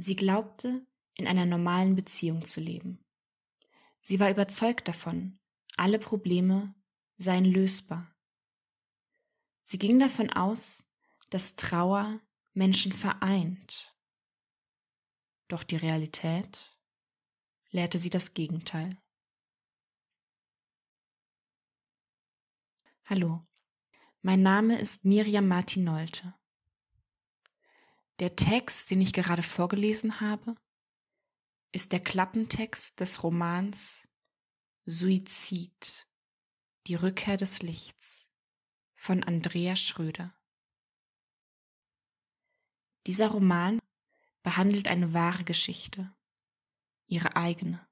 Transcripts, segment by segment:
Sie glaubte, in einer normalen Beziehung zu leben. Sie war überzeugt davon, alle Probleme seien lösbar. Sie ging davon aus, dass Trauer Menschen vereint. Doch die Realität lehrte sie das Gegenteil. Hallo, mein Name ist Miriam Martin Nolte. Der Text, den ich gerade vorgelesen habe, ist der Klappentext des Romans Suizid, die Rückkehr des Lichts von Andrea Schröder. Dieser Roman behandelt eine wahre Geschichte, ihre eigene.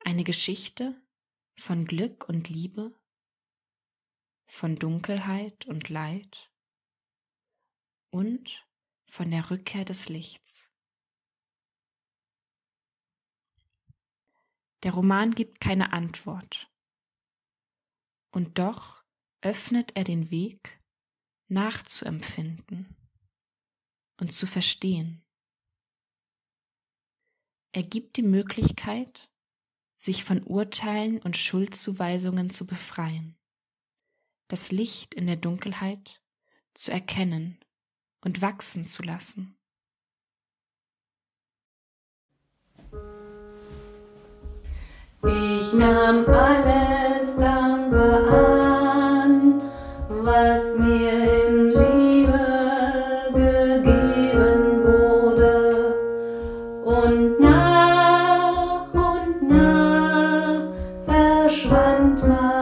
Eine Geschichte von Glück und Liebe, von Dunkelheit und Leid und von der Rückkehr des Lichts. Der Roman gibt keine Antwort. Und doch öffnet er den Weg, nachzuempfinden und zu verstehen. Er gibt die Möglichkeit, sich von Urteilen und Schuldzuweisungen zu befreien, das Licht in der Dunkelheit zu erkennen und wachsen zu lassen. Ich nahm alles dankbar an, was mir in Liebe gegeben wurde. Und nach und nach verschwand mein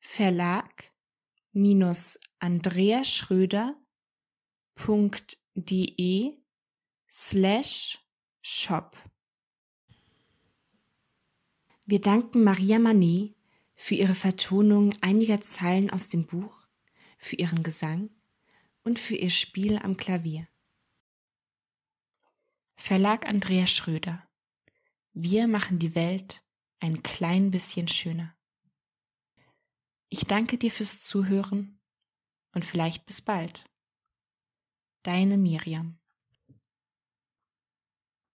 www.verlag-andreaschröder.de de slash shop. Wir danken Maria Manet für ihre Vertonung einiger Zeilen aus dem Buch, für ihren Gesang und für ihr Spiel am Klavier. Verlag Andreas Schröder. Wir machen die Welt ein klein bisschen schöner. Ich danke dir fürs Zuhören und vielleicht bis bald. Deine Miriam.